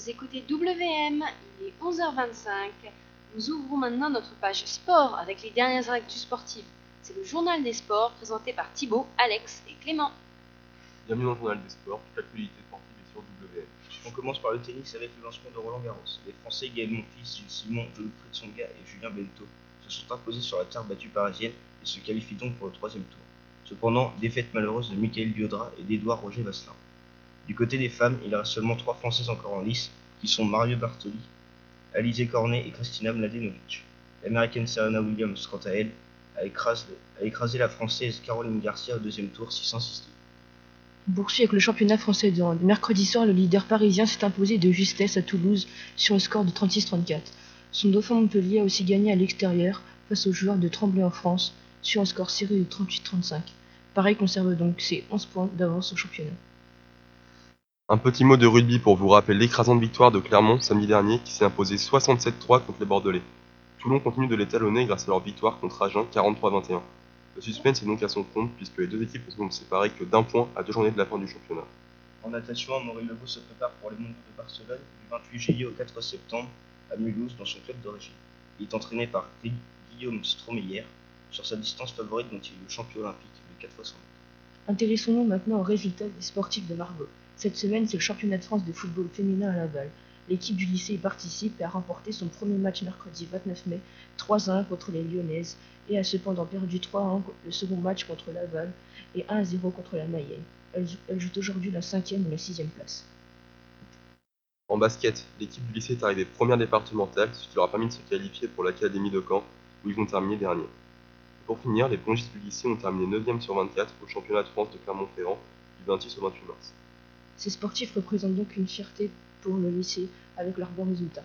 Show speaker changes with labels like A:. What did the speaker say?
A: Vous écoutez WM, il est 11h25. Nous ouvrons maintenant notre page sport avec les dernières actus sportives. C'est le journal des sports présenté par Thibaut, Alex et Clément.
B: Bienvenue dans le journal des sports, toute l'actualité sportive est sur WM.
C: On commence par le tennis avec le lancement de Roland Garros. Les Français Gaël Monfils, Gilles Simon, Wilfried Tsonga et Julien Bento se sont imposés sur la terre battue parisienne et se qualifient donc pour le troisième tour. Cependant, défaite malheureuse de Michael Diodra et d'Edouard Roger Vasselin. Du côté des femmes, il reste seulement trois Françaises encore en lice, qui sont Mario Bartoli, Alizé Cornet et Kristina Mladenovic. L'américaine Serena Williams, quant à elle, a écrasé, la française Caroline Garcia au deuxième tour 600-6
D: On poursuit avec le championnat français de. Mercredi soir, le leader parisien s'est imposé de justesse à Toulouse sur le score de 36-34. Son dauphin Montpellier a aussi gagné à l'extérieur face aux joueurs de Tremblay en France sur un score serré de 38-35. Pareil conserve donc ses 11 points d'avance au championnat.
B: Un petit mot de rugby pour vous rappeler l'écrasante victoire de Clermont samedi dernier qui s'est imposé 67-3 contre les Bordelais. Toulon continue de l'étalonner grâce à leur victoire contre Agen 43-21. Le suspense est donc à son compte puisque les deux équipes ne sont séparées que d'un point à deux journées de la fin du championnat.
C: En natation, Maurice Lebeau se prépare pour les mondiaux de Barcelone du 28 juillet au 4 septembre à Mulhouse dans son club d'origine. Il est entraîné par Guillaume Stromeyer sur sa distance favorite dont il est le champion olympique de 4 x 100
D: Intéressons-nous maintenant aux résultats des sportifs de Margot. Cette semaine, c'est le championnat de France de football féminin à Laval. L'équipe du lycée y participe et a remporté son premier match mercredi 29 mai 3-1 contre les Lyonnaises et a cependant perdu 3-1 le second match contre Laval et 1-0 contre la Mayenne. Elle, joue- aujourd'hui la cinquième ou la sixième place.
B: En basket, l'équipe du lycée est arrivée première départementale, ce qui leur a permis de se qualifier pour l'académie de Caen, où ils vont terminer dernier. Pour finir, les plongistes du lycée ont terminé 9e sur 24 au championnat de France de Clermont-Ferrand du 26 au 28 mars.
D: Ces sportifs représentent donc une fierté pour le lycée avec leurs bons résultats.